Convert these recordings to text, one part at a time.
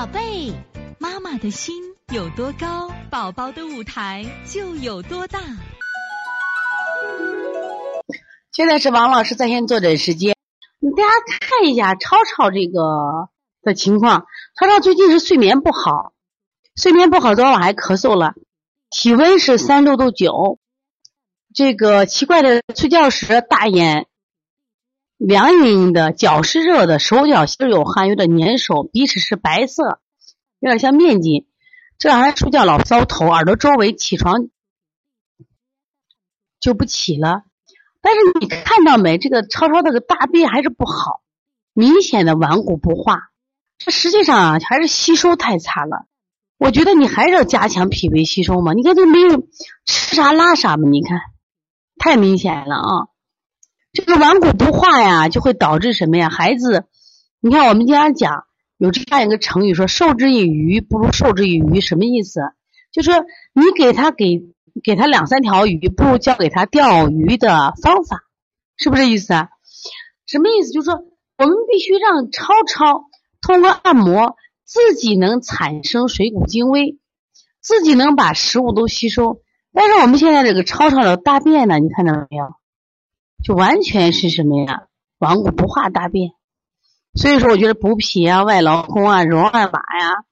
宝贝，妈妈的心有多高，宝宝的舞台就有多大。现在是王老师在线坐诊时间，大家看一下超超这个的情况。超超最近是睡眠不好，睡眠不好，昨晚还咳嗽了，体温是三六度九。这个奇怪的，睡觉时大眼凉阴阴的，脚是热的，手脚心有汗，有点粘手，鼻屎是白色，有点像面筋。这还睡觉老搔头，耳朵周围起床就不起了。但是你看到没？这个超超这个大便还是不好，明显的顽固不化。这实际上啊，还是吸收太差了。我觉得你还是要加强脾胃吸收嘛。你看这没有吃啥拉啥嘛？你看。太明显了啊！这个顽固不化呀，就会导致什么呀？孩子，你看我们经常讲有这样一个成语，说“授之以鱼，不如授之以渔”，什么意思？就说你给他给给他两三条鱼，不如教给他钓鱼的方法，是不是这意思啊？什么意思？就是说我们必须让超超通过按摩，自己能产生水谷精微，自己能把食物都吸收。但是我们现在这个超超的大便呢，你看到了没有？就完全是什么呀？顽固不化大便。所以说，我觉得补脾啊、外劳宫啊、揉按马呀，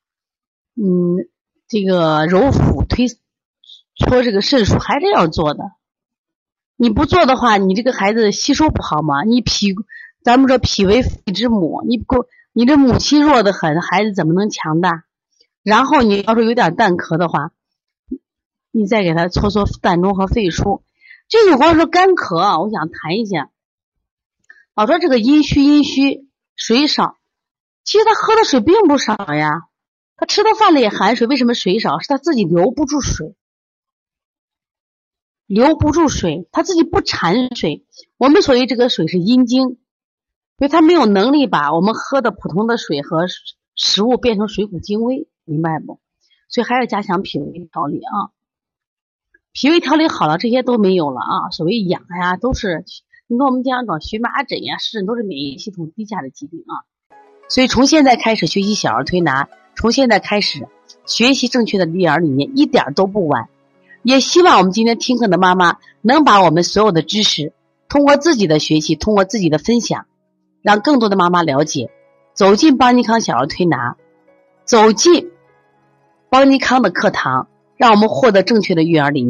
嗯，这个揉腹推搓这个肾腧还是要做的。你不做的话，你这个孩子吸收不好嘛？你脾，咱们说脾为肺之母，你不，你这母亲弱得很，孩子怎么能强大？然后你要是有点蛋壳的话。你再给他搓搓膻中和肺腧，这个光说干咳啊，我想谈一下。老说这个阴虚阴虚水少，其实他喝的水并不少呀，他吃的饭里也含水，为什么水少？是他自己留不住水，留不住水，他自己不产水。我们所谓这个水是阴精，所以他没有能力把我们喝的普通的水和食物变成水谷精微，明白不？所以还要加强脾胃调理啊。脾胃调理好了，这些都没有了啊！所谓痒呀，都是你看我们经常讲荨麻疹呀，湿疹都是免疫系统低下的疾病啊。所以从现在开始学习小儿推拿，从现在开始学习正确的育儿理念，一点都不晚。也希望我们今天听课的妈妈能把我们所有的知识，通过自己的学习，通过自己的分享，让更多的妈妈了解，走进邦尼康小儿推拿，走进邦尼康的课堂，让我们获得正确的育儿理念。